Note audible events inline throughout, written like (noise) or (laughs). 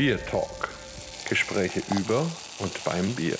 Beer Talk. Gespräche über und beim Bier.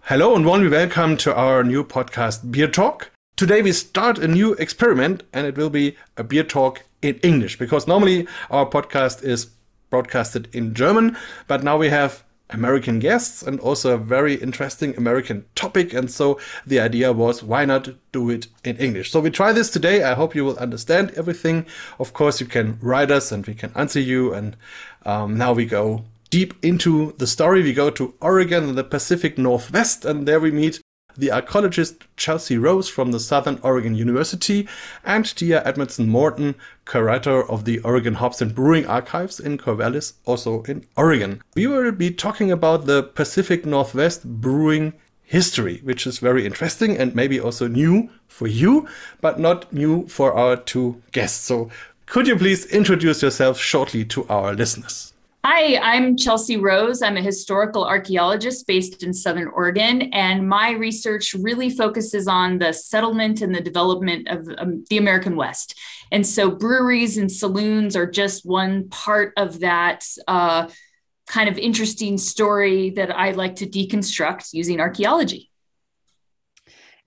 Hello and warmly welcome to our new podcast, Beer Talk. Today we start a new experiment and it will be a beer talk in English because normally our podcast is broadcasted in German, but now we have American guests and also a very interesting American topic. And so the idea was why not do it in English? So we try this today. I hope you will understand everything. Of course, you can write us and we can answer you. And um, now we go deep into the story. We go to Oregon, the Pacific Northwest, and there we meet the archaeologist Chelsea Rose from the Southern Oregon University, and Tiah Edmunson-Morton, curator of the Oregon Hops and Brewing Archives in Corvallis, also in Oregon. We will be talking about the Pacific Northwest brewing history, which is very interesting and maybe also new for you, but not new for our two guests. So, could you please introduce yourself shortly to our listeners? Hi, I'm Chelsea Rose. I'm a historical archaeologist based in Southern Oregon, and my research really focuses on the settlement and the development of um, the American West. And so, breweries and saloons are just one part of that uh, kind of interesting story that I like to deconstruct using archaeology.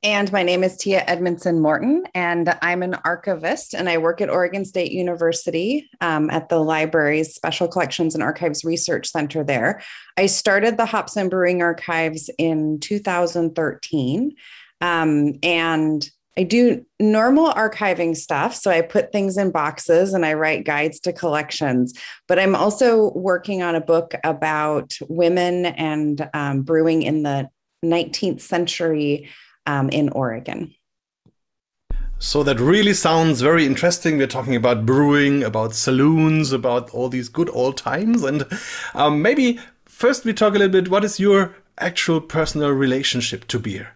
And my name is Tiah Edmunson-Morton, and I'm an archivist, and I work at Oregon State University um, at the library's Special Collections and Archives Research Center there. I started the Hops and Brewing Archives in 2013, um, and I do normal archiving stuff. So I put things in boxes and I write guides to collections. But I'm also working on a book about women and um, brewing in the 19th century um, in Oregon. So that really sounds very interesting. We're talking about brewing, about saloons, about all these good old times. And um, maybe first we talk a little bit what is your actual personal relationship to beer?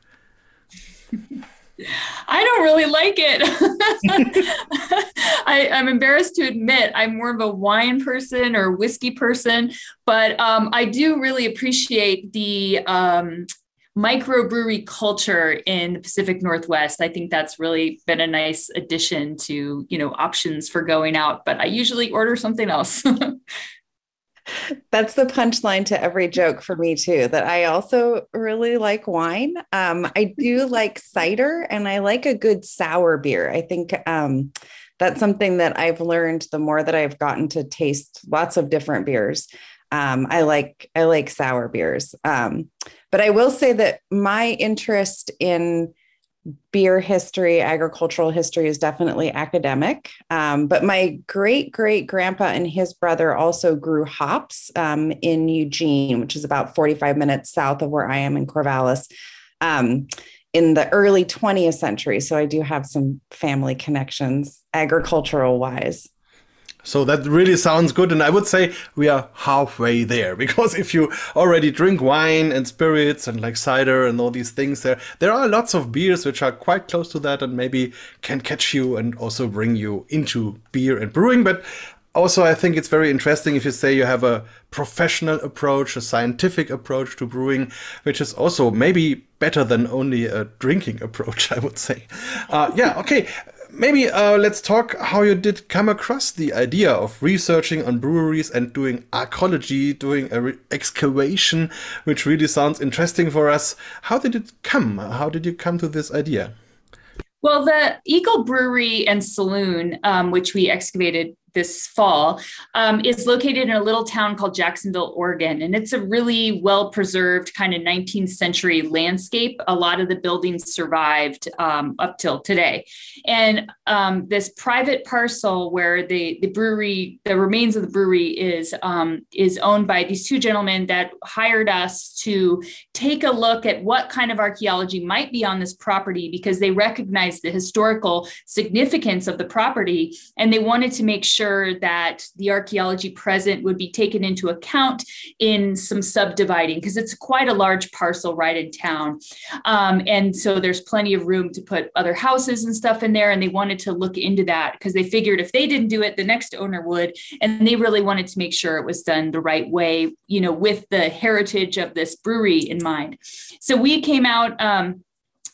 (laughs) I don't really like it. (laughs) I, am embarrassed to admit I'm more of a wine person or whiskey person, but um, I do really appreciate the um, microbrewery culture in the Pacific Northwest. I think that's really been a nice addition to, you know, options for going out, but I usually order something else. (laughs) That's the punchline to every joke for me too. That I also really like wine. Um, I do (laughs) like cider, and I like a good sour beer. I think um, that's something that I've learned the more that I've gotten to taste lots of different beers. Um, I like I like sour beers. Um, but I will say that my interest in beer history, agricultural history is definitely academic. Um, but my great great grandpa and his brother also grew hops um, in Eugene, which is about 45 minutes south of where I am in Corvallis. Um, in the early 20th century. So I do have some family connections agricultural wise. So that really sounds good. And I would say we are halfway there (laughs) because if you already drink wine and spirits and like cider and all these things there, there are lots of beers which are quite close to that and maybe can catch you and also bring you into beer and brewing. But also, I think it's very interesting if you say you have a professional approach, a scientific approach to brewing, which is also maybe better than only a drinking (laughs) approach, I would say. Uh, yeah, okay maybe uh, let's talk how you did come across the idea of researching on breweries and doing archaeology, doing a excavation, which really sounds interesting for us. How did it come? How did you come to this idea? Well, the Eagle Brewery and Saloon, um, which we excavated this fall, um, is located in a little town called Jacksonville, Oregon. And it's a really well preserved kind of 19th century landscape. A lot of the buildings survived um, up till today. And um, this private parcel where the, the brewery, the remains of the brewery is, um, is owned by these two gentlemen that hired us to take a look at what kind of archaeology might be on this property because they recognized the historical significance of the property and they wanted to make sure sure that the archaeology present would be taken into account in some subdividing because it's quite a large parcel right in town. Um, and so there's plenty of room to put other houses and stuff in there. And they wanted to look into that because they figured if they didn't do it, the next owner would. And they really wanted to make sure it was done the right way, you know, with the heritage of this brewery in mind. So we came out. Um,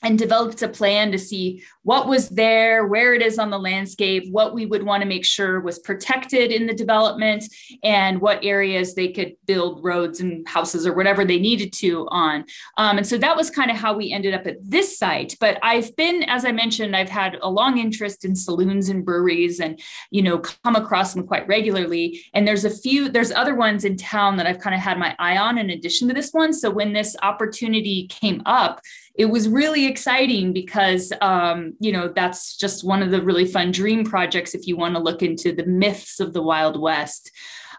and developed a plan to see what was there, where it is on the landscape, what we would want to make sure was protected in the development, and what areas they could build roads and houses or whatever they needed to on. Um, and so that was kind of how we ended up at this site. But I've been, as I mentioned, I've had a long interest in saloons and breweries and, you know, come across them quite regularly. And there's a few, there's other ones in town that I've kind of had my eye on in addition to this one. So when this opportunity came up, it was really exciting because um, you know that's just one of the really fun dream projects if you want to look into the myths of the wild west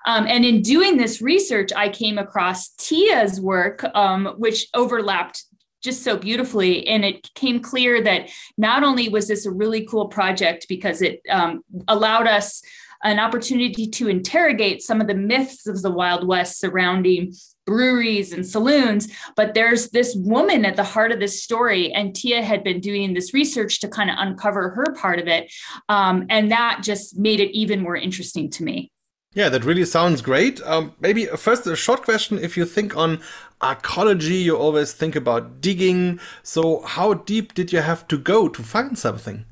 um, and in doing this research i came across Tiah's work um, which overlapped just so beautifully. And it came clear that not only was this a really cool project because it um, allowed us an opportunity to interrogate some of the myths of the Wild West surrounding breweries and saloons. But there's this woman at the heart of this story, and Tiah had been doing this research to kind of uncover her part of it. Um, and that just made it even more interesting to me. Yeah, that really sounds great. Um, maybe first a short question. If you think on archaeology, you always think about digging. So, how deep did you have to go to find something?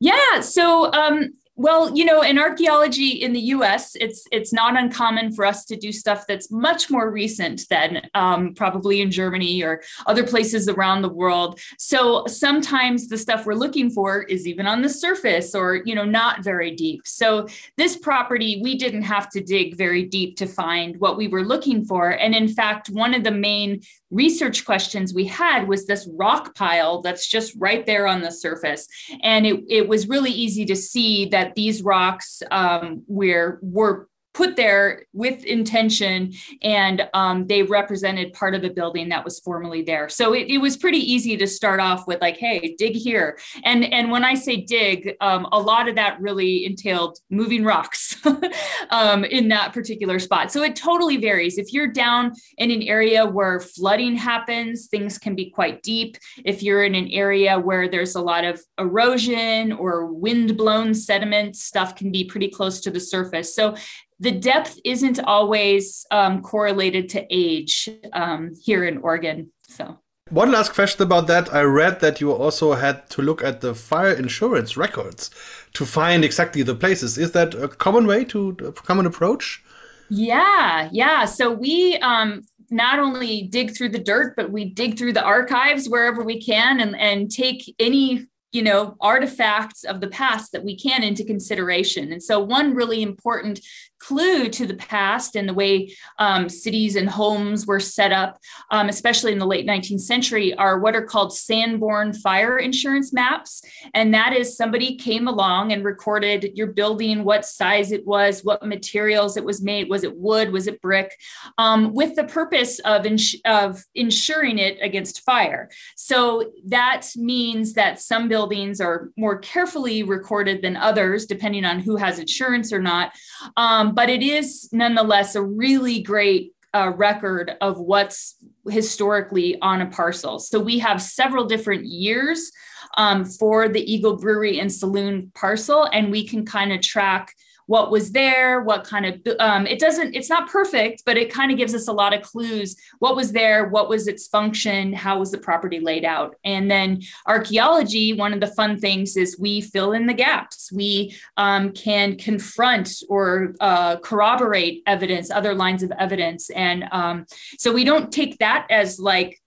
Yeah, so um, well, you know, in archaeology in the U.S., it's it's not uncommon for us to do stuff that's much more recent than um, probably in Germany or other places around the world. So sometimes the stuff we're looking for is even on the surface or you know not very deep. So this property, we didn't have to dig very deep to find what we were looking for. And in fact, one of the main research questions we had was this rock pile that's just right there on the surface, and it it was really easy to see that that these rocks um, were were put there with intention and um, they represented part of a building that was formerly there. So it, it, was pretty easy to start off with like hey dig here. And and when i say dig um, a lot of that really entailed moving rocks (laughs) um, in that particular spot. So it totally varies. If you're down in an area where flooding happens things can be quite deep. If you're in an area where there's a lot of erosion or wind blown sediment stuff can be pretty close to the surface. So the depth isn't always um, correlated to age um, here in Oregon. So. One last question about that. I read that you also had to look at the fire insurance records to find exactly the places. Is that a common way to a common approach? Yeah, yeah. So we um, not only dig through the dirt, but we dig through the archives wherever we can and, and take any you know artifacts of the past that we can into consideration and so one really important clue to the past and the way um, cities and homes were set up, um, especially in the late 19th century, are what are called Sanborn fire insurance maps. And that is somebody came along and recorded your building, what size it was, what materials it was made, was it wood, was it brick, um, with the purpose of, ins- of insuring it against fire. So that means that some buildings are more carefully recorded than others, depending on who has insurance or not. Um, but it is nonetheless a really great uh, record of what's historically on a parcel. So we have several different years um, for the Eagle Brewery and Saloon parcel, and we can kind of track what was there, what kind of, um, it doesn't, it's not perfect, but it kind of gives us a lot of clues. What was there? What was its function? How was the property laid out? And then archaeology, one of the fun things is we fill in the gaps. We um, can confront or uh, corroborate evidence, other lines of evidence. And um, so we don't take that as like,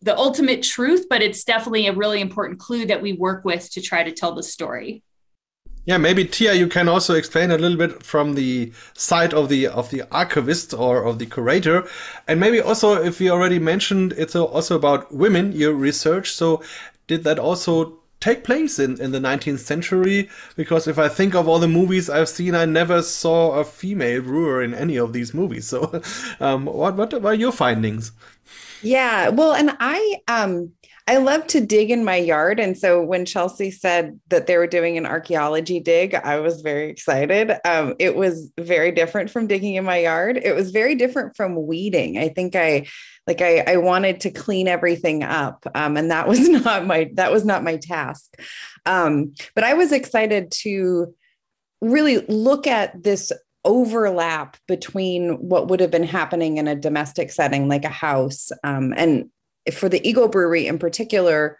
the ultimate truth, but it's definitely a really important clue that we work with to try to tell the story. Yeah, maybe Tiah, you can also explain a little bit from the side of the of the archivist or of the curator, and maybe also if we already mentioned it's also about women. Your research, so did that also take place in, in the 19th century? Because if i think of all the movies i've seen i never saw a female brewer in any of these movies. So (laughs) um, what, what were your findings? Yeah well and i um I love to dig in my yard. And so when Chelsea said that they were doing an archaeology dig, I was very excited. Um, it was very different from digging in my yard. It was very different from weeding. I think I like I, I wanted to clean everything up. Um, and that (laughs) was not my that was not my task. Um, but I was excited to really look at this overlap between what would have been happening in a domestic setting like a house um, and for the Eagle Brewery in particular,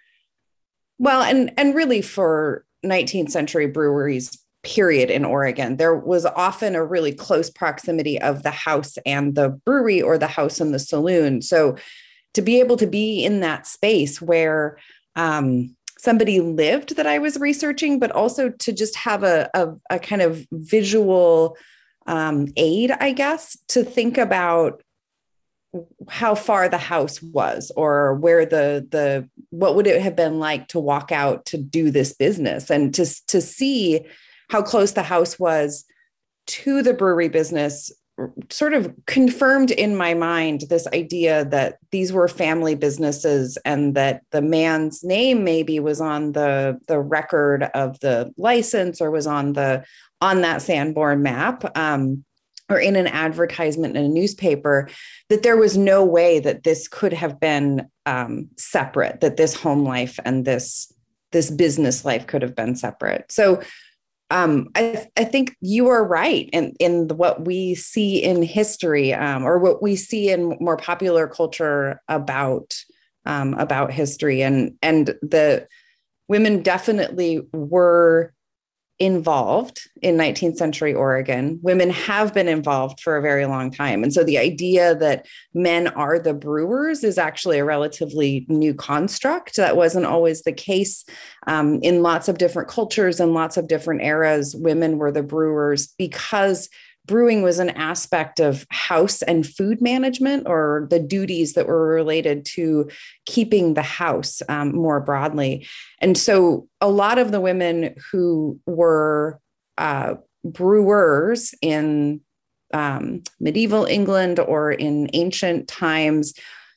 Well, and and really for 19th century breweries period in Oregon, there was often a really close proximity of the house and the brewery or the house and the saloon. So to be able to be in that space where um, somebody lived that I was researching, but also to just have a, a, a kind of visual um, aid, I guess, to think about how far the house was or where the the what would it have been like to walk out to do this business and to to see how close the house was to the brewery business sort of confirmed in my mind this idea that these were family businesses and that the man's name maybe was on the the record of the license or was on the on that Sanborn map. Um, or in an advertisement in a newspaper that there was no way that this could have been um, separate that this home life and this this business life could have been separate. So um, I, I, think you are right in, in what we see in history um, or what we see in more popular culture about um, about history. And and the women definitely were involved in 19th century Oregon. Women have been involved for a very long time. And so the idea that men are the brewers is actually a relatively new construct. That wasn't always the case um, in lots of different cultures and lots of different eras. Women were the brewers because brewing was an aspect of house and food management or the duties that were related to keeping the house um, more broadly. And so a lot of the women who were uh, brewers in um, medieval England or in ancient times,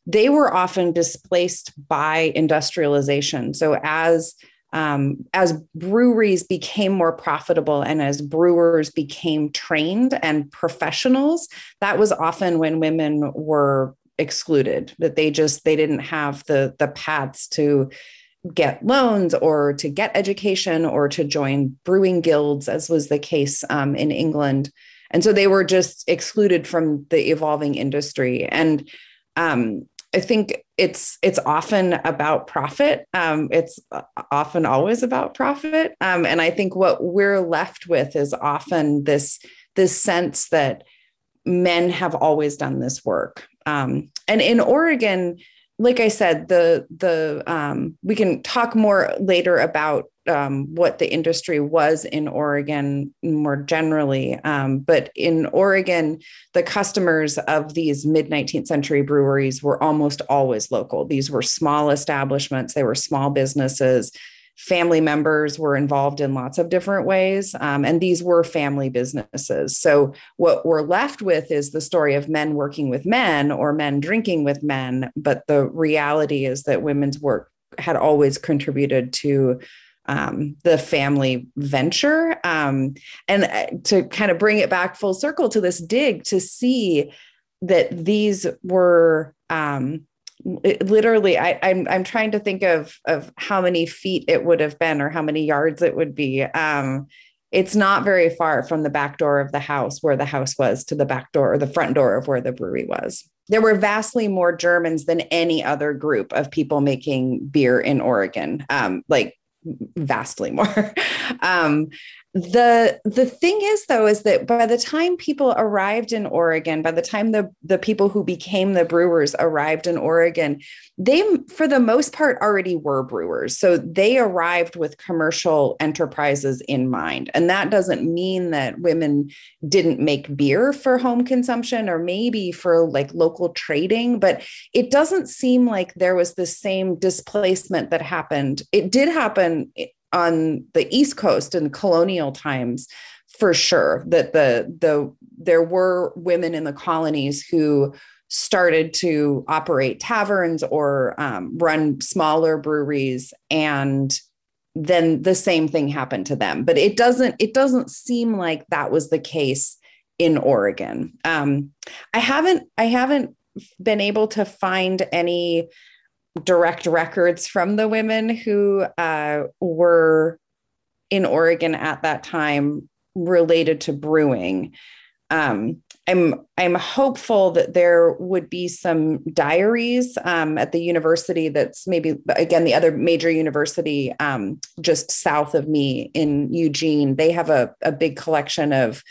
they were often displaced by industrialization. So as um, as breweries became more profitable and as brewers became trained and professionals, that was often when women were excluded that they just they didn't have the the paths to get loans or to get education or to join brewing guilds as was the case um, in england. And so they were just excluded from the evolving industry. And um, I think it's it's often about profit. Um, it's often always about profit, um, and I think what we're left with is often this this sense that men have always done this work. Um, and in Oregon, like I said, the the um, we can talk more later about um, what the industry was in Oregon more generally. Um, but in Oregon, the customers of these mid 19th century breweries were almost always local. These were small establishments, they were small businesses. Family members were involved in lots of different ways, um, and these were family businesses. So, what we're left with is the story of men working with men or men drinking with men. But the reality is that women's work had always contributed to um, the family venture. Um, and uh, to kind of bring it back full circle to this dig to see that these were um, literally I, am I'm, I'm trying to think of of how many feet it would have been or how many yards it would be. Um, it's not very far from the back door of the house where the house was to the back door or the front door of where the brewery was. There were vastly more Germans than any other group of people making beer in Oregon. Um, like vastly more. (laughs) um, the the thing is though is that by the time people arrived in Oregon, by the time the the people who became the brewers arrived in Oregon, they for the most part already were brewers. So they arrived with commercial enterprises in mind. And that doesn't mean that women didn't make beer for home consumption or maybe for like local trading, but it doesn't seem like there was the same displacement that happened. It did happen eh, on the East Coast in colonial times, for sure, that the the there were women in the colonies who started to operate taverns or um, run smaller breweries and then the same thing happened to them. But it doesn't it doesn't seem like that was the case in oregon. Um, i haven't i haven't been able to find any direct records from the women who uh, were in Oregon at that time related to brewing. um, I'm I'm hopeful that there would be some diaries um, at the university that's maybe again the other major university um, just south of me in Eugene. They have a, a big collection of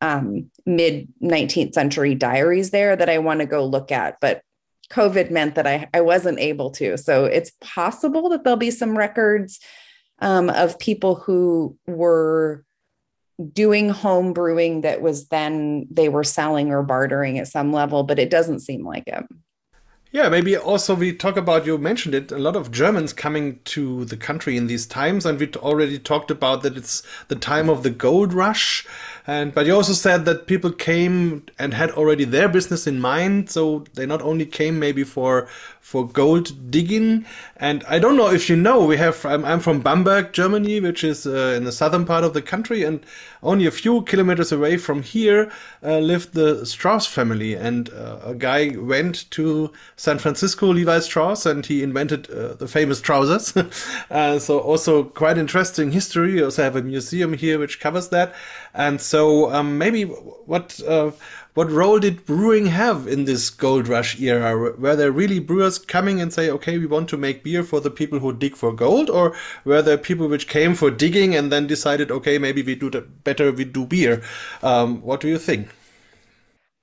um, mid 19th century diaries there that I want to go look at, but COVID meant that I, I wasn't able to. So it's possible that there'll be some records um, of people who were doing home brewing that was then they were selling or bartering at some level, but it doesn't seem like it. Yeah, maybe also we talk about, you mentioned it, a lot of Germans coming to the country in these times. And we already talked about that it's the time of the gold rush. And, but you also said that people came and had already their business in mind. So they not only came maybe for, for gold digging. And I don't know if you know, we have, I'm, I'm from Bamberg, Germany, which is uh, in the southern part of the country. And only a few kilometers away from here uh, lived the Strauss family. And uh, a guy went to San Francisco, Levi Strauss, and he invented uh, the famous trousers. (laughs) Uh, so also quite interesting history. We also have a museum here which covers that. And so um, maybe what uh, what role did brewing have in this gold rush era? Were there really brewers coming and say, okay, we want to make beer for the people who dig for gold? Or were there people which came for digging and then decided, okay, maybe we do better, we do beer? Um, what do you think?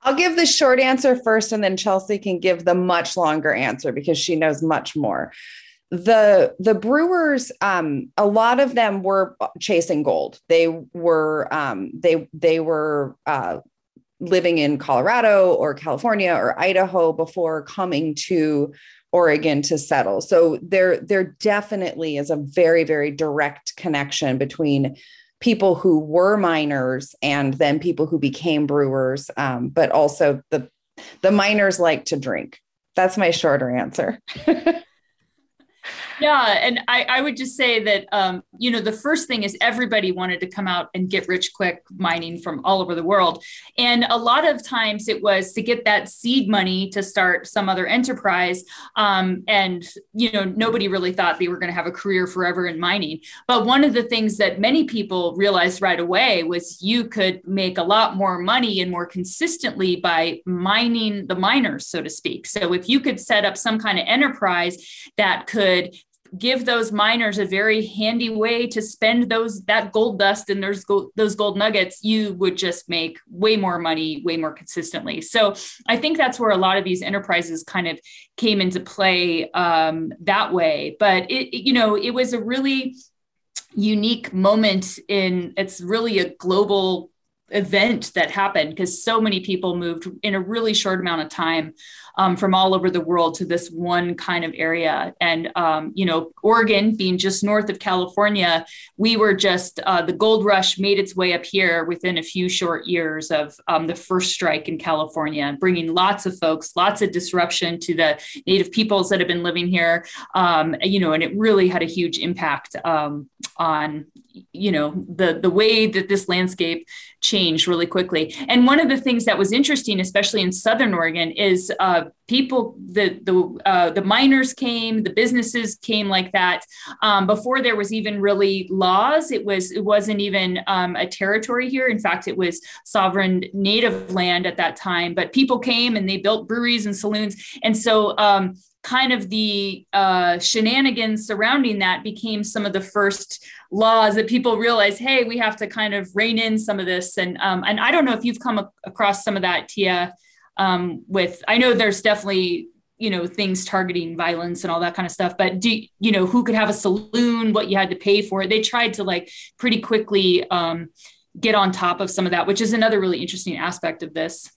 I'll give the short answer first, and then Chelsea can give the much longer answer because she knows much more. The the brewers, um, a lot of them were chasing gold. They were um, they they were uh, living in Colorado or California or Idaho before coming to Oregon to settle. So there there definitely is a very very direct connection between people who were miners and then people who became brewers um, but also the the miners like to drink. That's my shorter answer. (laughs) yeah and I, I would just say that um, you know the first thing is everybody wanted to come out and get rich quick mining from all over the world. And a lot of times it was to get that seed money to start some other enterprise um, and you know nobody really thought they were going to have a career forever in mining. But one of the things that many people realized right away was you could make a lot more money and more consistently by mining the miners so to speak. So if you could set up some kind of enterprise that could give those miners a very handy way to spend those that gold dust and those gold, those gold nuggets you would just make way more money way more consistently. So i think that's where a lot of these enterprises kind of came into play um, that way. But it you know it was a really unique moment in it's really a global event that happened because so many people moved in a really short amount of time um, from all over the world to this one kind of area. And, um, you know, Oregon being just north of California, we were just, uh, the gold rush made its way up here within a few short years of um, the first strike in California, bringing lots of folks, lots of disruption to the native peoples that have been living here. Um, you know, and it really had a huge impact um, on you know the the way that this landscape changed really quickly and one of the things that was interesting especially in southern oregon is uh, people the the uh, the miners came the businesses came like that um, before there was even really laws it was it wasn't even um, a territory here in fact it was sovereign native land at that time but people came and they built breweries and saloons and so um, kind of the uh, shenanigans surrounding that became some of the first laws that people realize, hey, we have to kind of rein in some of this. And um, and I don't know if you've come across some of that, Tiah. Um, with I know there's definitely you know things targeting violence and all that kind of stuff but do you know who could have a saloon what you had to pay for it they tried to like pretty quickly um, get on top of some of that which is another really interesting aspect of this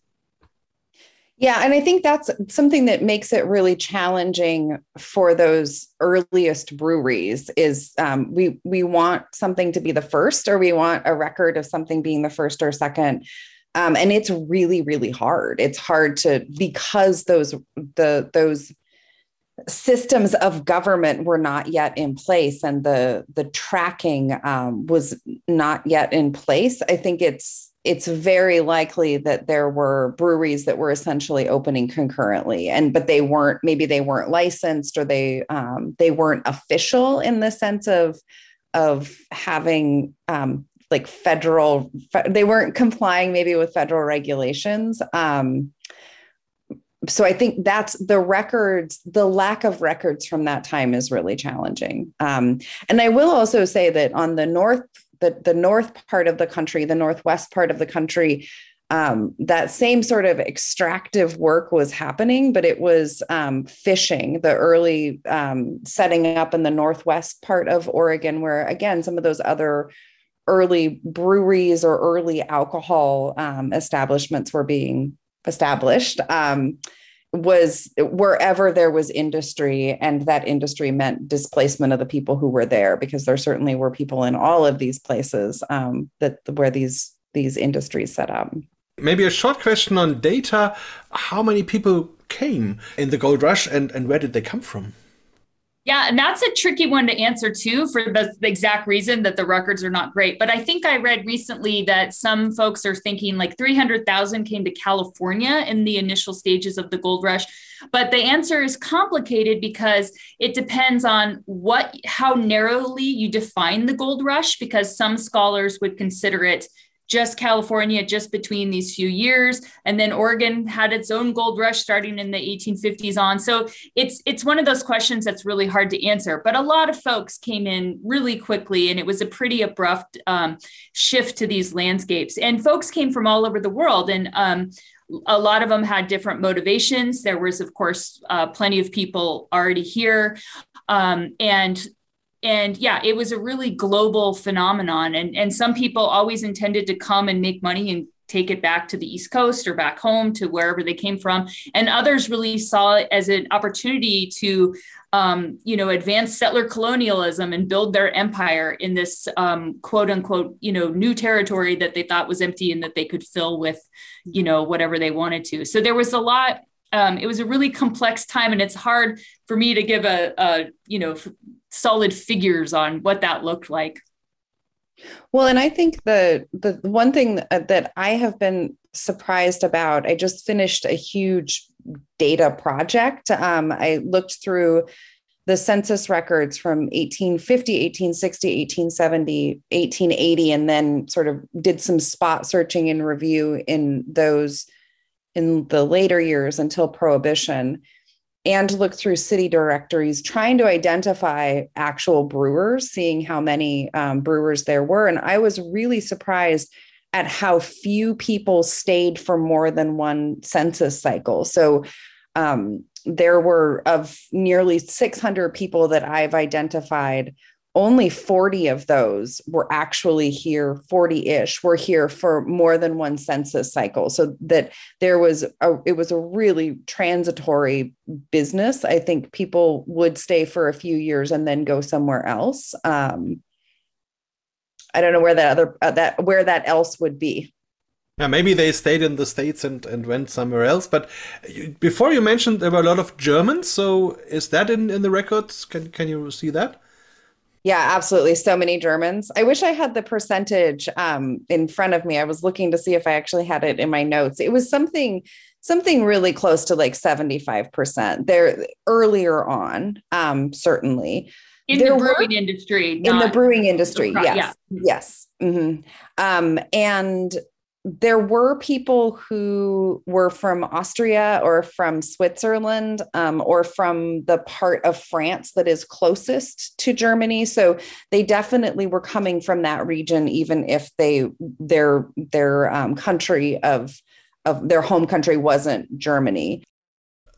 yeah, and I think that's something that makes it really challenging for those earliest breweries. Is um, we we want something to be the first, or we want a record of something being the first or second, um, and it's really really hard. It's hard to because those the those systems of government were not yet in place, and the the tracking um, was not yet in place. I think it's it's very likely that there were breweries that were essentially opening concurrently and but they weren't maybe they weren't licensed or they um, they weren't official in the sense of of having um, like federal they weren't complying maybe with federal regulations um, so I think that's the records, the lack of records from that time is really challenging. Um, and I will also say that on the north, the, the north part of the country, the northwest part of the country, um, that same sort of extractive work was happening, but it was um, fishing, the early um, setting up in the northwest part of Oregon, where again, some of those other early breweries or early alcohol um, establishments were being established um, was wherever there was industry and that industry meant displacement of the people who were there because there certainly were people in all of these places um, that where these these industries set up. Maybe a short question on data. How many people came in the gold rush and and where did they come from yeah, and that's a tricky one to answer too for the, the, exact reason that the records are not great. But I think I read recently that some folks are thinking like 300,000 came to California in the initial stages of the gold rush. But the answer is complicated because it depends on what how narrowly you define the gold rush because some scholars would consider it just California just between these few years and then Oregon had its own gold rush starting in the 1850s on so it's it's one of those questions that's really hard to answer but a lot of folks came in really quickly and it was a pretty abrupt um, shift to these landscapes and folks came from all over the world and um, a lot of them had different motivations. There was, of course, uh, plenty of people already here. Um, and and yeah it was a really global phenomenon. And and some people always intended to come and make money and take it back to the east coast or back home to wherever they came from. And others really saw it as an opportunity to um, you know advance settler colonialism and build their empire in this um, quote unquote you know new territory that they thought was empty and that they could fill with you know whatever they wanted to. So there was a lot um, it was a really complex time and it's hard for me to give a, a you know solid figures on what that looked like. Well, and I think the the one thing that I have been surprised about, I just finished a huge data project. Um, I looked through the census records from 1850, 1860, 1870, 1880, and then sort of did some spot searching and review in those in the later years until prohibition and look through city directories trying to identify actual brewers seeing how many um, brewers there were. And i was really surprised at how few people stayed for more than one census cycle. So um, there were of nearly 600 people that i've identified only 40 of those were actually here 40-ish were here for more than one census cycle so that there was a it was a really transitory business i think people would stay for a few years and then go somewhere else um, i don't know where that other uh, that where that else would be yeah, maybe they stayed in the States and, and went somewhere else. But before you mentioned there were a lot of Germans. So is that in, in the records? Can, can you see that? Yeah, absolutely. So many Germans. I wish I had the percentage um, in front of me. I was looking to see if I actually had it in my notes. It was something something really close to like 75%. There earlier on, um, certainly. In there the brewing were, industry. In the brewing industry, yes. Yeah. Yes. Mm-hmm. Um, and there were people who were from Austria or from Switzerland um, or from the part of France that is closest to Germany. So they definitely were coming from that region, even if they their their um, country of of their home country wasn't Germany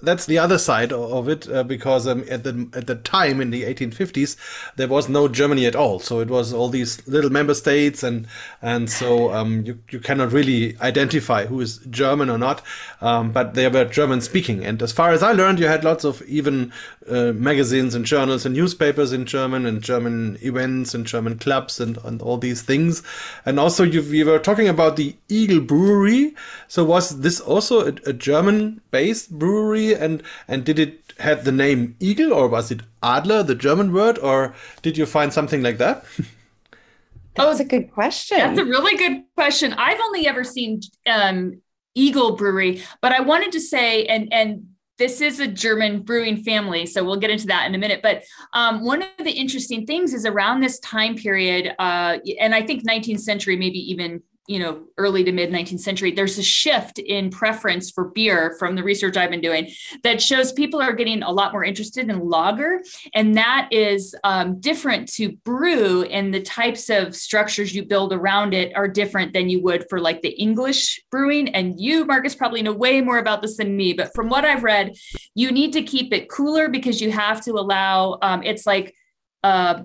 that's the other side of it uh, because um, at the at the time in the 1850s there was no Germany at all. So it was all these little member states and and so um, you you cannot really identify who is German or not. Um, but they were German speaking. And as far as I learned you had lots of even uh, magazines and journals and newspapers in German and German events and German clubs and, and all these things. And also you we were talking about the Eagle Brewery. So was this also a, a German based brewery? And and did it have the name eagle or was it adler the german word? Or did you find something like that? (laughs) That's oh, a good question. That's a really good question. I've only ever seen um, eagle brewery but i wanted to say and and this is a German brewing family, so we'll get into that in a minute. But um, one of the interesting things is around this time period, uh, and I think 19th century, maybe even you know early to mid 19th century there's a shift in preference for beer from the research i've been doing that shows people are getting a lot more interested in lager. And that is um, different to brew and the types of structures you build around it are different than you would for like the english brewing. And you Markus probably know way more about this than me but from what i've read you need to keep it cooler because you have to allow um, it's like uh,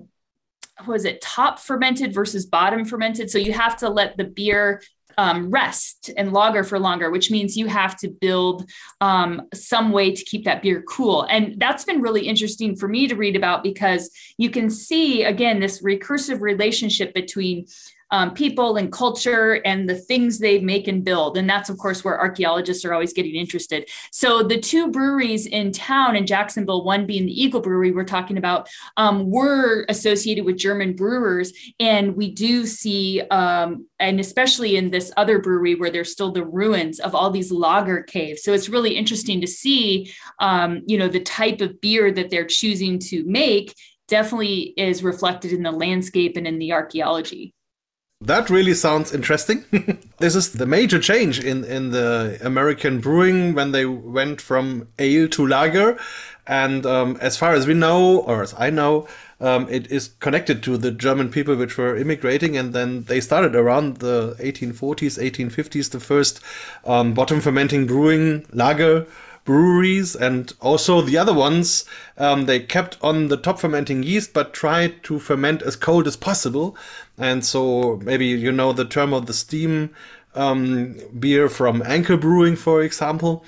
was it top fermented versus bottom fermented? So you have to let the beer um, rest and lager for longer, which means you have to build um, some way to keep that beer cool. And that's been really interesting for me to read about because you can see, again, this recursive relationship between um, people and culture and the things they make and build. And that's, of course, where archaeologists are always getting interested. So the two breweries in town in Jacksonville, one being the Eagle Brewery we're talking about, um, were associated with German brewers. And we do see, um, and especially in this other brewery where there's still the ruins of all these lager caves. So it's really interesting to see, um, you know, the type of beer that they're choosing to make definitely is reflected in the landscape and in the archaeology. That really sounds interesting. (laughs) this is the major change in, in the American brewing when they went from ale to lager. And um, as far as we know, or as I know, um, it is connected to the German people which were immigrating, and then they started around the 1840s, 1850s, the first um, bottom fermenting brewing lager breweries and also the other ones um, they kept on the top fermenting yeast but tried to ferment as cold as possible. And so maybe you know the term of the steam um, beer from anchor brewing for example.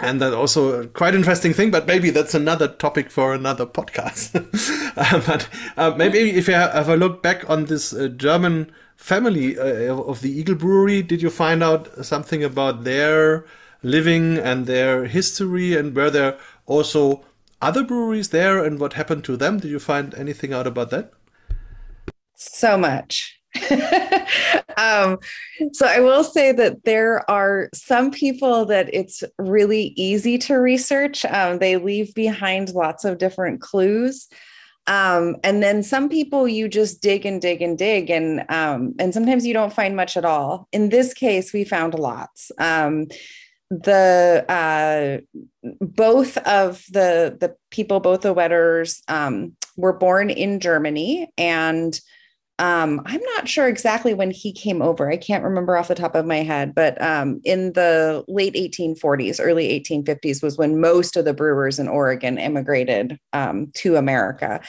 And that also quite interesting thing but maybe that's another topic for another podcast. (laughs) Uh, but uh, maybe if you have a look back on this uh, german family uh, of the eagle brewery did you find out something about their living and their history and were there also other breweries there and what happened to them? Did you find anything out about that? So much. (laughs) um, so I will say that there are some people that it's really easy to research. Um, they leave behind lots of different clues. Um, and then some people you just dig and dig and dig and um, and sometimes you don't find much at all. In this case, we found lots. The uh, both of the the people, both the Wetters, um, were born in Germany, and um, I'm not sure exactly when he came over. I can't remember off the top of my head, but um, in the late 1840s, early 1850s was when most of the brewers in Oregon immigrated um, to America.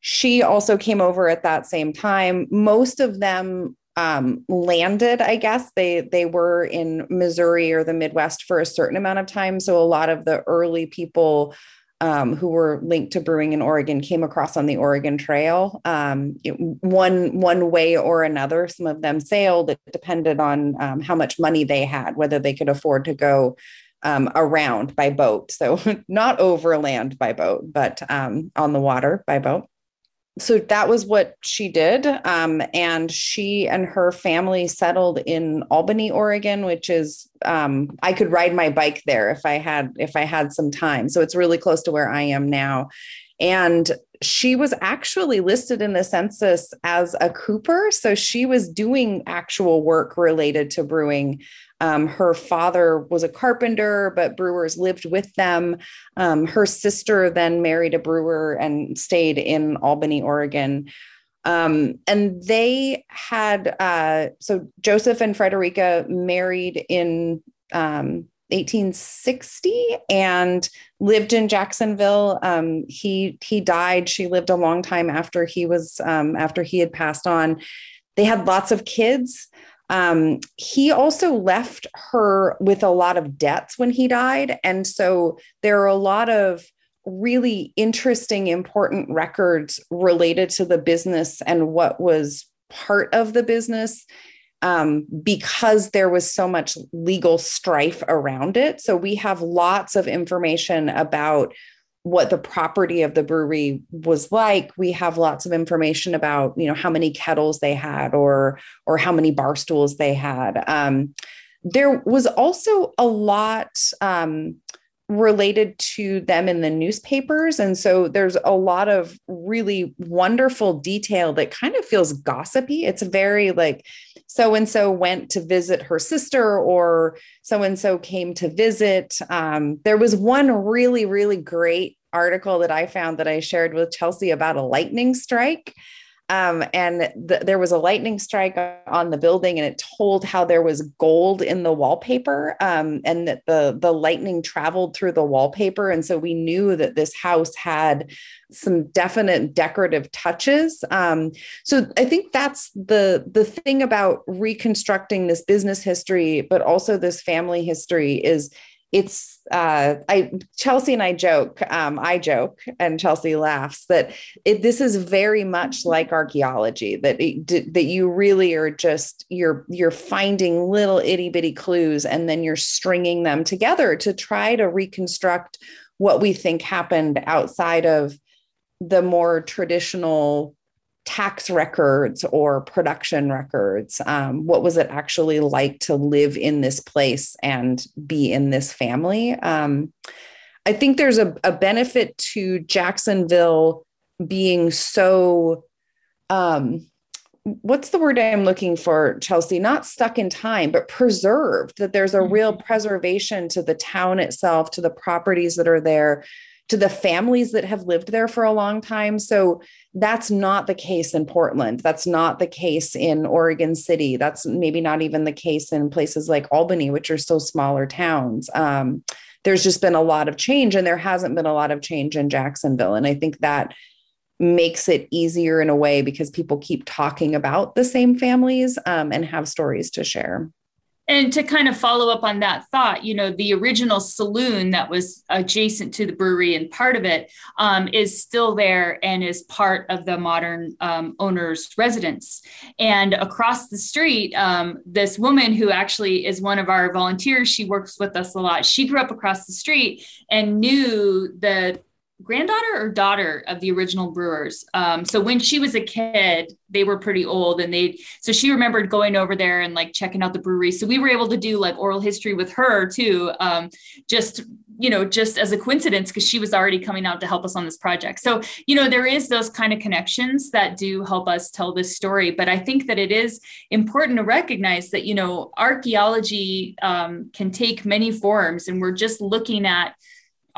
She also came over at that same time. Most of them um, landed, I guess they they were in Missouri or the Midwest for a certain amount of time. So a lot of the early people um, who were linked to brewing in Oregon came across on the Oregon Trail, um, one one way or another. Some of them sailed. It depended on um, how much money they had, whether they could afford to go um, around by boat. So (laughs) not overland by boat, but um, on the water by boat so that was what she did um, and she and her family settled in albany oregon which is um, i could ride my bike there if i had if i had some time. So it's really close to where i am now. And she was actually listed in the census as a cooper. So she was doing actual work related to brewing um, her father was a carpenter, but brewers lived with them. Um, her sister then married a brewer and stayed in Albany, Oregon. Um, and they had, uh, so Joseph and Frederica married in 1860 um, and lived in Jacksonville. Um, he he died. She lived a long time after he was um, after he had passed on. They had lots of kids. Um, he also left her with a lot of debts when he died. And so there are a lot of really interesting, important records related to the business and what was part of the business um, because there was so much legal strife around it. So we have lots of information about what the property of the brewery was like. We have lots of information about you know how many kettles they had or or how many bar stools they had. Um, there was also a lot um, related to them in the newspapers. And so there's a lot of really wonderful detail that kind of feels gossipy. It's very like so and so went to visit her sister, or so and so came to visit. Um, there was one really, really great article that I found that I shared with Chelsea about a lightning strike. Um, and th- there was a lightning strike on the building, and it told how there was gold in the wallpaper, um, and that the the lightning traveled through the wallpaper, and so we knew that this house had some definite decorative touches. Um, so I think that's the the thing about reconstructing this business history, but also this family history is it's uh i chelsea and i joke um i joke and chelsea laughs that it, this is very much like archaeology that it, that you really are just you're you're finding little itty bitty clues and then you're stringing them together to try to reconstruct what we think happened outside of the more traditional tax records or production records. Um, what was it actually like to live in this place and be in this family? Um, I think there's a, a, benefit to Jacksonville being so. Um, what's the word I'm looking for, Chelsea? Not stuck in time, but preserved, that there's a real mm-hmm. preservation to the town itself, to the properties that are there, to the families that have lived there for a long time. So that's not the case in Portland. That's not the case in Oregon City. That's maybe not even the case in places like Albany, which are still smaller towns. Um, there's just been a lot of change, and there hasn't been a lot of change in Jacksonville. And I think that makes it easier in a way because people keep talking about the same families um, and have stories to share and to kind of follow up on that thought, you know, the original saloon that was adjacent to the brewery and part of it um, is still there and is part of the modern um, owner's residence. And across the street, um, this woman who actually is one of our volunteers, she works with us a lot. She grew up across the street and knew the granddaughter or daughter of the original brewers. Um, so when she was a kid, they were pretty old and they, so she remembered going over there and like checking out the brewery. So we were able to do like oral history with her too. Um, just, you know, just as a coincidence, because she was already coming out to help us on this project. So, you know, there is those kind of connections that do help us tell this story. But I think that it is important to recognize that, you know, archaeology um, can take many forms and we're just looking at,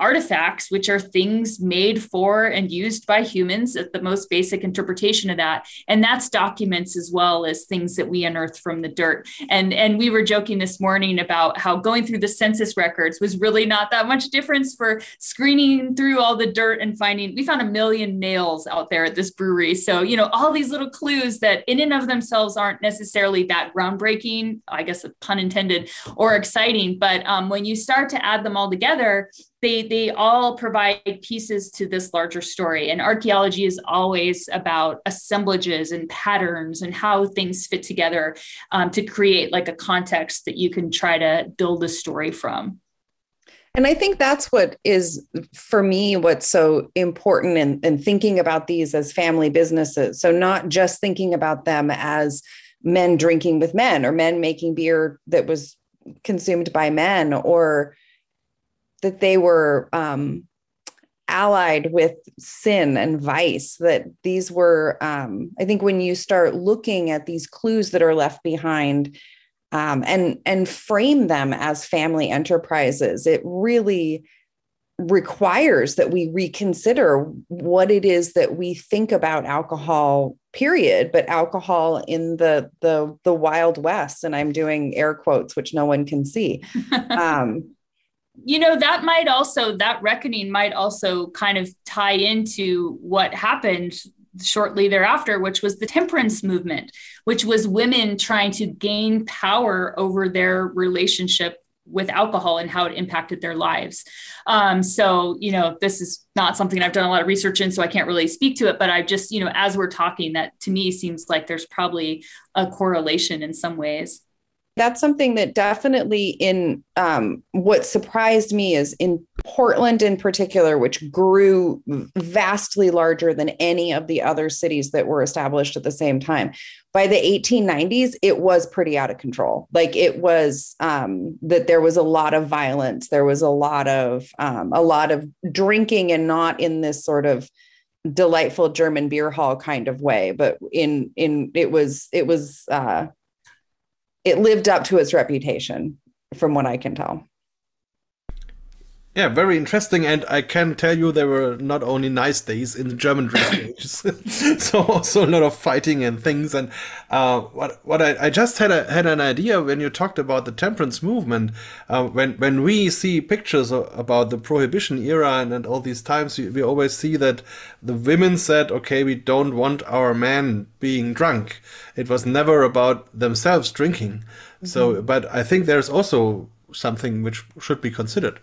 artifacts, which are things made for and used by humans at the most basic interpretation of that. And that's documents as well as things that we unearth from the dirt. And, and we were joking this morning about how going through the census records was really not that much difference for screening through all the dirt and finding, we found a million nails out there at this brewery. So, you know, all these little clues that in and of themselves aren't necessarily that groundbreaking, I guess pun intended, or exciting. But um, when you start to add them all together, they they all provide pieces to this larger story and archaeology is always about assemblages and patterns and how things fit together um, to create like a context that you can try to build a story from and I think that's what is for me what's so important in, in thinking about these as family businesses. So, not just thinking about them as men drinking with men or men making beer that was consumed by men or that they were um, allied with sin and vice that these were um, i think when you start looking at these clues that are left behind um, and and frame them as family enterprises it really requires that we reconsider what it is that we think about alcohol period but alcohol in the the the wild west and i'm doing air quotes which no one can see. (laughs) Um, you know that might also that reckoning might also kind of tie into what happened shortly thereafter which was the temperance movement which was women trying to gain power over their relationship with alcohol and how it impacted their lives. Um, so you know this is not something i've done a lot of research in so i can't really speak to it but i just you know as we're talking that to me seems like there's probably a correlation in some ways that's something that definitely in um, what surprised me is in Portland in particular, which grew vastly larger than any of the other cities that were established at the same time. By the 1890s, it was pretty out of control. Like it was um, that there was a lot of violence, there was a lot of um, a lot of drinking, and not in this sort of delightful German beer hall kind of way, but in in it was it was uh, it lived up to its reputation, from what I can tell. Yeah, very interesting. And I can tell you there were not only nice days in the German drinking (coughs) ages, (laughs) so also a lot of fighting and things. And uh, what what I, I just had a, had an idea when you talked about the temperance movement. Uh, when when we see pictures about the prohibition era and, and all these times, we, we always see that the women said, "Okay, we don't want our men being drunk." It was never about themselves drinking. Mm -hmm. So, but I think there's also something which should be considered.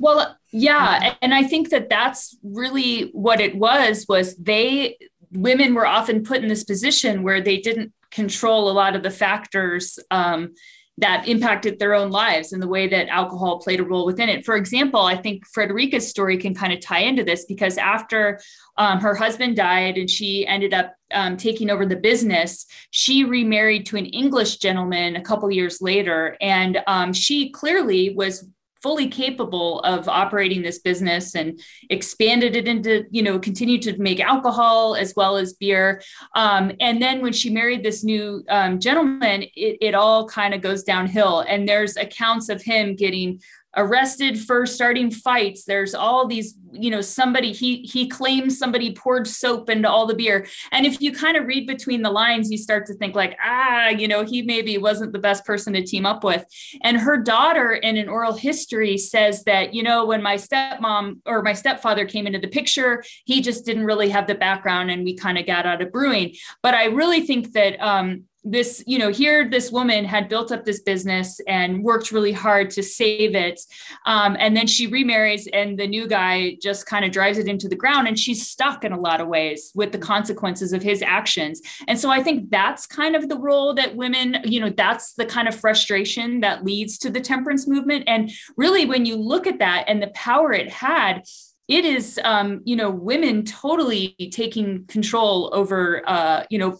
Well, yeah, and I think that that's really what it was was they women were often put in this position where they didn't control a lot of the factors um, that impacted their own lives and the way that alcohol played a role within it. For example, I think Frederica's story can kind of tie into this because after um, her husband died and she ended up um, taking over the business, she remarried to an English gentleman a couple years later. And um, she clearly was fully capable of operating this business and expanded it into you know continued to make alcohol as well as beer. Um, and then when she married this new um, gentleman it, it all kind of goes downhill. And there's accounts of him getting arrested for starting fights. There's all these you know somebody he he claims somebody poured soap into all the beer. And if you kind of read between the lines you start to think like ah you know he maybe wasn't the best person to team up with. And her daughter in an oral history says that you know when my stepmom or my stepfather came into the picture he just didn't really have the background and we kind of got out of brewing. But i really think that um this you know here this woman had built up this business and worked really hard to save it. Um, and then she remarries and the new guy just kind of drives it into the ground and she's stuck in a lot of ways with the consequences of his actions. And so i think that's kind of the role that women you know that's the kind of frustration that leads to the temperance movement. And really when you look at that and the power it had it is um, you know women totally taking control over uh, you know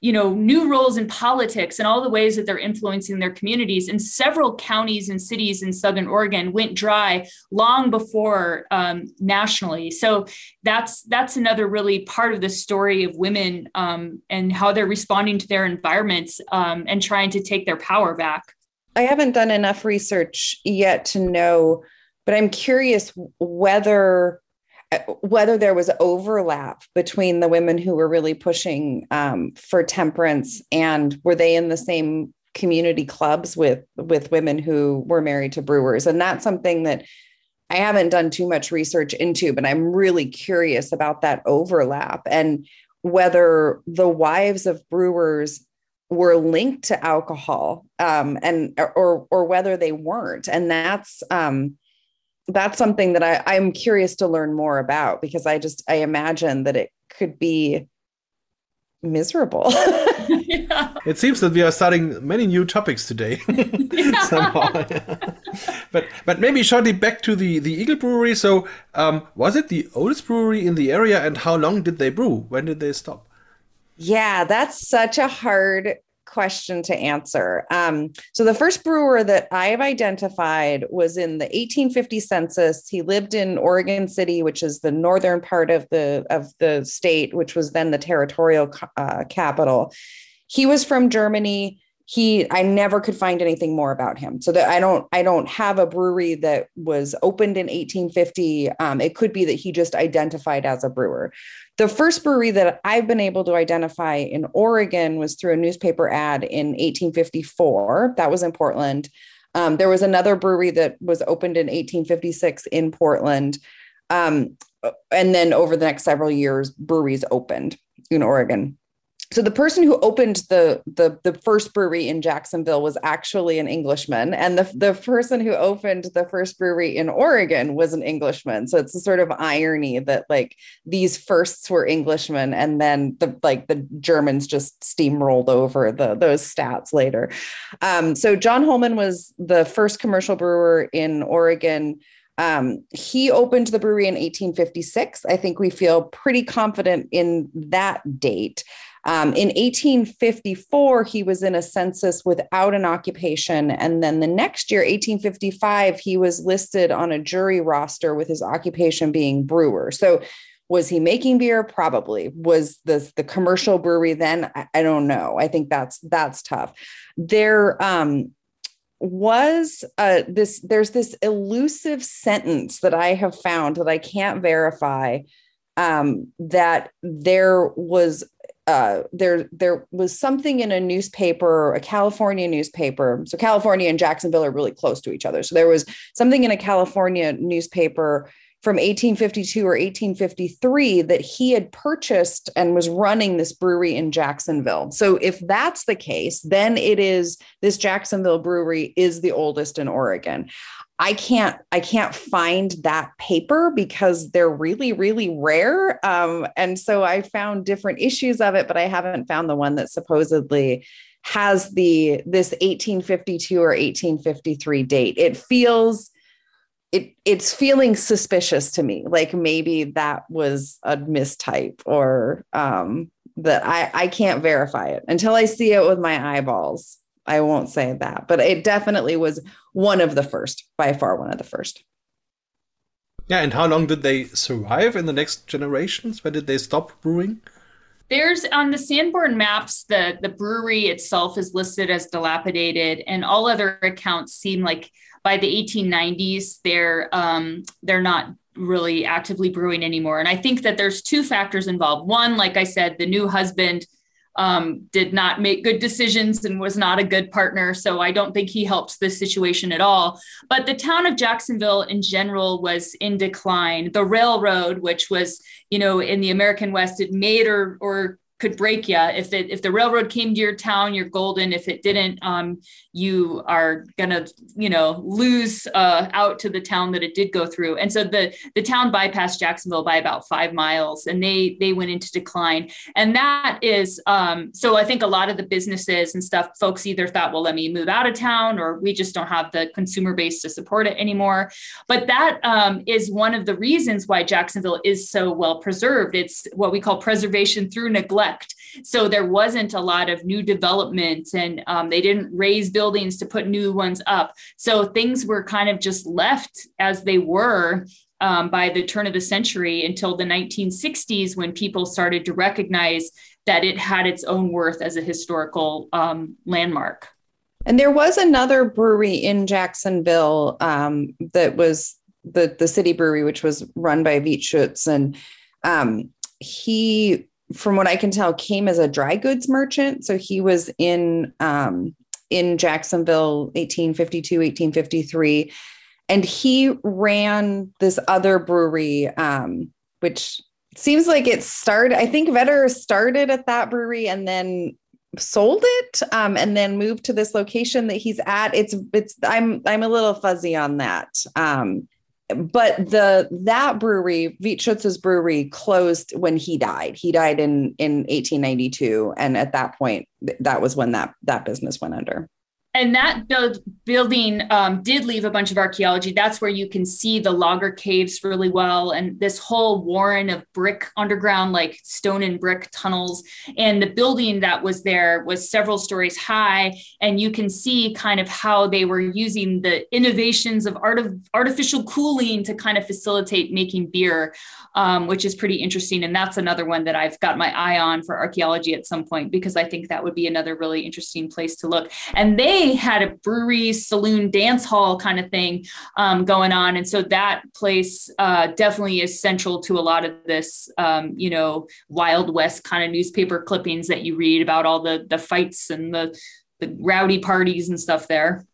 you know new roles in politics and all the ways that they're influencing their communities. And several counties and cities in southern oregon went dry long before um, nationally. So that's that's another really part of the story of women um, and how they're responding to their environments um, and trying to take their power back. I haven't done enough research yet to know but i'm curious whether whether there was overlap between the women who were really pushing um, for temperance and were they in the same community clubs with with women who were married to brewers. And that's something that I haven't done too much research into but I'm really curious about that overlap and whether the wives of brewers were linked to alcohol um, and or or whether they weren't. And that's um, that's something that I, I'm curious to learn more about because I just I imagine that it could be miserable. (laughs) yeah. It seems that we are starting many new topics today (laughs) (laughs) somehow. but but maybe shortly back to the the Eagle Brewery. So um, was it the oldest brewery in the area, and how long did they brew? When did they stop? Yeah, that's such a hard question to answer. Um, so the first brewer that I have identified was in the 1850 census. He lived in Oregon City, which is the northern part of the of the state, which was then the territorial uh, capital. He was from Germany he i never could find anything more about him. So that i don't i don't have a brewery that was opened in 1850 um, it could be that he just identified as a brewer. The first brewery that i've been able to identify in oregon was through a newspaper ad in 1854 that was in portland. Um, there was another brewery that was opened in 1856 in portland. Um, and then over the next several years breweries opened in oregon so the person who opened the, the the first brewery in Jacksonville was actually an Englishman, and the the person who opened the first brewery in Oregon was an Englishman. So it's a sort of irony that like these firsts were Englishmen, and then the like the Germans just steamrolled over the those stats later. Um, so John Holman was the first commercial brewer in Oregon. Um, he opened the brewery in 1856. I think we feel pretty confident in that date. Um, in 1854, he was in a census without an occupation. And then the next year, 1855, he was listed on a jury roster with his occupation being brewer. So was he making beer? Probably. Was the the commercial brewery then? I, I don't know. I think that's that's tough. There um, was uh, this. There's this elusive sentence that I have found that I can't verify. Um, that there was uh, there there was something in a newspaper, a California newspaper. So California and Jacksonville are really close to each other. So there was something in a California newspaper from 1852 or 1853 that he had purchased and was running this brewery in Jacksonville. So if that's the case, then it is this Jacksonville brewery is the oldest in Oregon. I can't I can't find that paper because they're really really rare. Um, and so I found different issues of it, but I haven't found the one that supposedly has the this 1852 or 1853 date. It feels it it's feeling suspicious to me, like maybe that was a mistype or um, that I I can't verify it until I see it with my eyeballs. I won't say that, but it definitely was one of the first, by far one of the first. Yeah, and how long did they survive in the next generations? When did they stop brewing? There's on the Sanborn maps, the, the brewery itself is listed as dilapidated, and all other accounts seem like by the 1890s they're um, they're not really actively brewing anymore. And I think that there's two factors involved. One, like I said, the new husband um, did not make good decisions and was not a good partner. So I don't think he helps this situation at all. But the town of Jacksonville in general was in decline. The railroad, which was, you know, in the American West, it made or, or could break you. If it if the railroad came to your town, you're golden. If it didn't, um, you are gonna you know lose uh, out to the town that it did go through. And so the the town bypassed Jacksonville by about five miles, and they they went into decline. And that is um, so. I think a lot of the businesses and stuff, folks either thought, well, let me move out of town, or we just don't have the consumer base to support it anymore. But that um, is one of the reasons why Jacksonville is so well preserved. It's what we call preservation through neglect so there wasn't a lot of new development and um, they didn't raise buildings to put new ones up. So things were kind of just left as they were um, by the turn of the century until the 1960s when people started to recognize that it had its own worth as a historical um, landmark. And there was another brewery in Jacksonville um, that was the the city brewery, which was run by Veit Schutz, and um, he from what I can tell, came as a dry goods merchant. So he was in um, in Jacksonville, 1852, 1853, and he ran this other brewery, um, which seems like it started. I think Vetter started at that brewery and then sold it um, and then moved to this location that he's at. It's it's I'm I'm a little fuzzy on that. Um, but the that brewery, Veit Schutz's brewery, closed when he died. He died in in 1892, and at that point, that was when that that business went under and that build, building um, did leave a bunch of archaeology. That's where you can see the lager caves really well, and this whole warren of brick underground, like stone and brick tunnels. And the building that was there was several stories high, and you can see kind of how they were using the innovations of art of artificial cooling to kind of facilitate making beer, um, which is pretty interesting. And that's another one that I've got my eye on for archaeology at some point because I think that would be another really interesting place to look. And they had a brewery, saloon, dance hall kind of thing um, going on. And so that place uh, definitely is central to a lot of this, um, you know, Wild West kind of newspaper clippings that you read about all the, the fights and the, the rowdy parties and stuff there.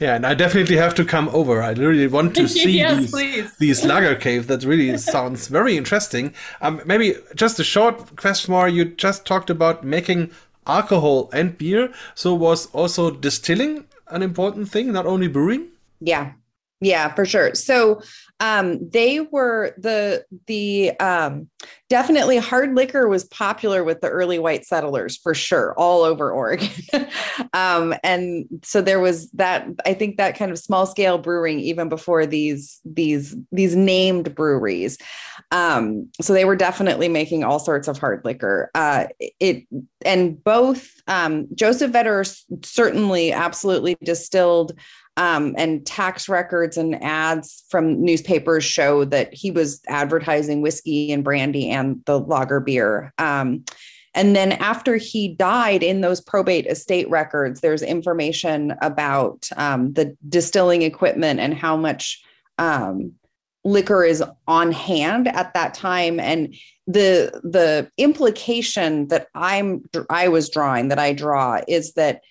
Yeah, and I definitely have to come over. I really want to (laughs) see yes, these, these (laughs) lager cave. That really sounds very interesting. Um, maybe just a short question more. You just talked about making alcohol and beer. So was also distilling an important thing, not only brewing? Yeah. Yeah, for sure. So um, they were the the um, definitely hard liquor was popular with the early white settlers for sure all over Oregon, (laughs) um, and so there was that. I think that kind of small scale brewing even before these these these named breweries. Um, so they were definitely making all sorts of hard liquor. Uh, it and both um, Joseph Vetter certainly absolutely distilled um, and tax records and ads from newspapers show that he was advertising whiskey and brandy and the lager beer. Um, and then after he died in those probate estate records, there's information about um, the distilling equipment and how much um, liquor is on hand at that time. And the the implication that I'm I was drawing that I draw is that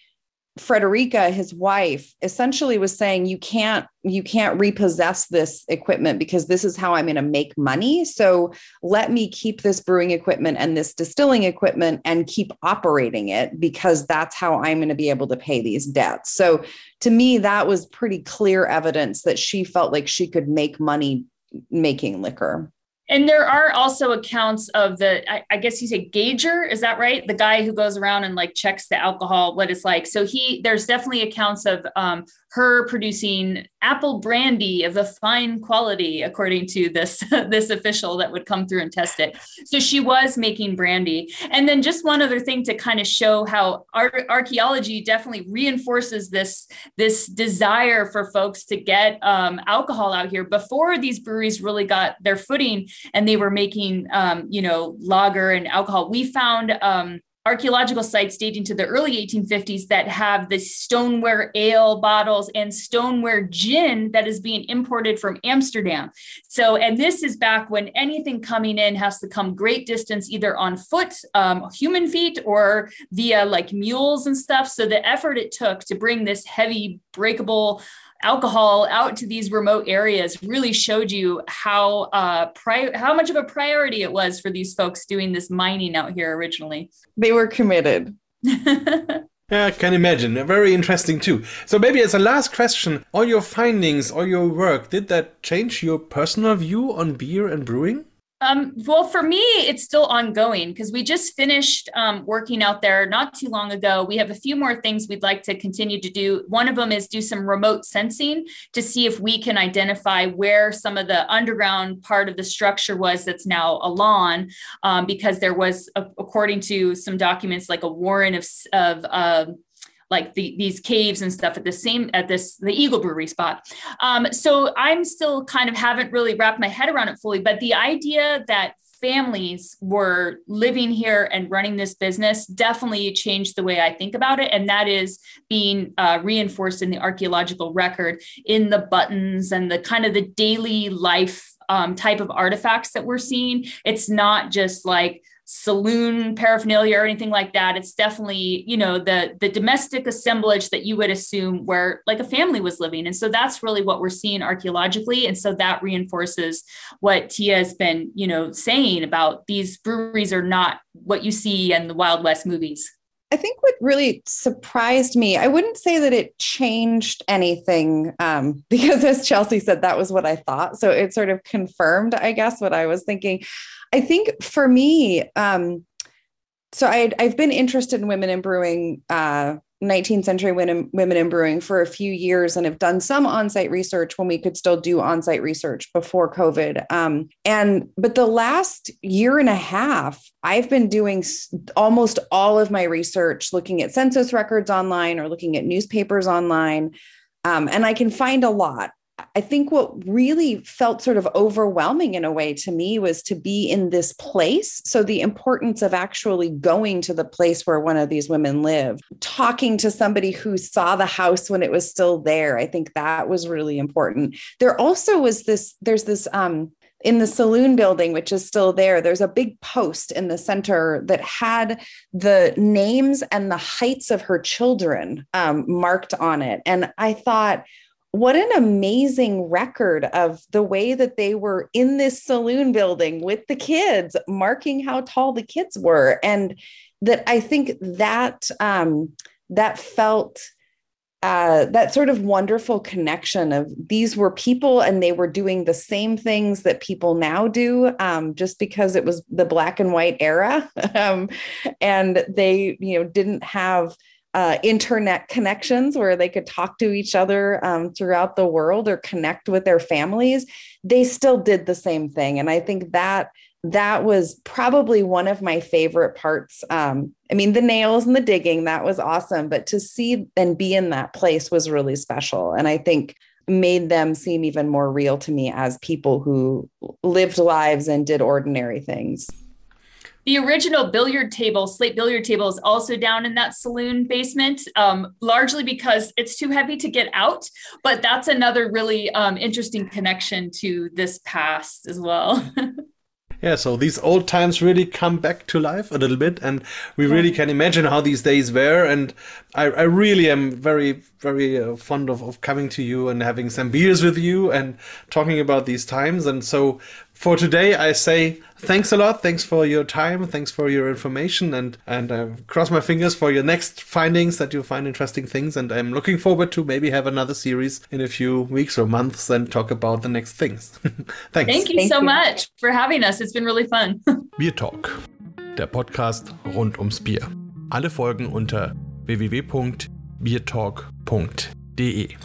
Frederica, his wife, essentially was saying, "You can't, you can't repossess this equipment because this is how I'm going to make money. So let me keep this brewing equipment and this distilling equipment and keep operating it because that's how I'm going to be able to pay these debts." So to me, that was pretty clear evidence that she felt like she could make money making liquor. And there are also accounts of the, I, I, guess you say gauger, is that right? The guy who goes around and like checks the alcohol, what it's like. So he, there's definitely accounts of um, her producing apple brandy of a fine quality, according to this (laughs) this official that would come through and test it. So she was making brandy. And then just one other thing to kind of show how ar- archaeology definitely reinforces this this desire for folks to get um, alcohol out here before these breweries really got their footing and they were making um, you know lager and alcohol. We found um, archaeological sites dating to the early 1850s that have the stoneware ale bottles and stoneware gin that is being imported from Amsterdam. So, and this is back when anything coming in has to come great distance, either on foot, um, human feet, or via like mules and stuff. So, the effort it took to bring this heavy, breakable alcohol out to these remote areas really showed you how uh, pri- how much of a priority it was for these folks doing this mining out here originally. They were committed. (laughs) Yeah, I can imagine. Very interesting too. So maybe as a last question, all your findings, all your work, did that change your personal view on beer and brewing? Um, well, for me, it's still ongoing because we just finished um, working out there not too long ago. We have a few more things we'd like to continue to do. One of them is do some remote sensing to see if we can identify where some of the underground part of the structure was that's now a lawn, um, because there was, according to some documents, like a warren of, of uh, like the, these caves and stuff at the same at this the Eagle Brewery spot. Um, so I'm still kind of haven't really wrapped my head around it fully, but the idea that families were living here and running this business definitely changed the way I think about it. And that is being uh, reinforced in the archaeological record in the buttons and the kind of the daily life um, type of artifacts that we're seeing. It's not just like saloon paraphernalia or anything like that it's definitely you know the the domestic assemblage that you would assume where like a family was living. And so that's really what we're seeing archaeologically. And so that reinforces what Tiah has been you know saying about these breweries are not what you see in the wild west movies I think what really surprised me, I wouldn't say that it changed anything um, (laughs) because, as Chelsea said, that was what I thought. So it sort of confirmed, I guess, what I was thinking. I think for me, um, so I, I've been interested in women in brewing, uh, 19th century women, women in brewing for a few years and have done some on-site research when we could still do on-site research before COVID. Um, and but the last year and a half, I've been doing almost all of my research, looking at census records online or looking at newspapers online. Um, and I can find a lot. I think what really felt sort of overwhelming in a way to me was to be in this place. So, the importance of actually going to the place where one of these women lived, talking to somebody who saw the house when it was still there. I think that was really important. There also was this, there's this, um, in the saloon building, which is still there, there's a big post in the center that had the names and the heights of her children um, marked on it. And I thought, what an amazing record of the way that they were in this saloon building with the kids, marking how tall the kids were. And that I think that um, that felt uh, that sort of wonderful connection of these were people and they were doing the same things that people now do um, just because it was the black and white era (laughs) um, and they you know didn't have uh, internet connections where they could talk to each other um, throughout the world or connect with their families they still did the same thing and i think that that was probably one of my favorite parts. Um, I mean, the nails and the digging, that was awesome. But to see and be in that place was really special. And I think made them seem even more real to me as people who lived lives and did ordinary things. The original billiard table, slate billiard table, is also down in that saloon basement, um, largely because it's too heavy to get out. But that's another really um, interesting connection to this past as well. (laughs) Yeah, so these old times really come back to life a little bit, and we really can imagine how these days were. And I, I really am very, very uh, fond of, of coming to you and having some beers with you and talking about these times. And so for today, I say thanks a lot. Thanks for your time. Thanks for your information, and and uh, cross my fingers for your next findings that you find interesting things. And I'm looking forward to maybe have another series in a few weeks or months and talk about the next things. (laughs) thanks. Thank you Thank so you. much for having us. It's been really fun. (laughs) Beer Talk, der Podcast rund ums Bier. Alle Folgen unter www.biertalk.de.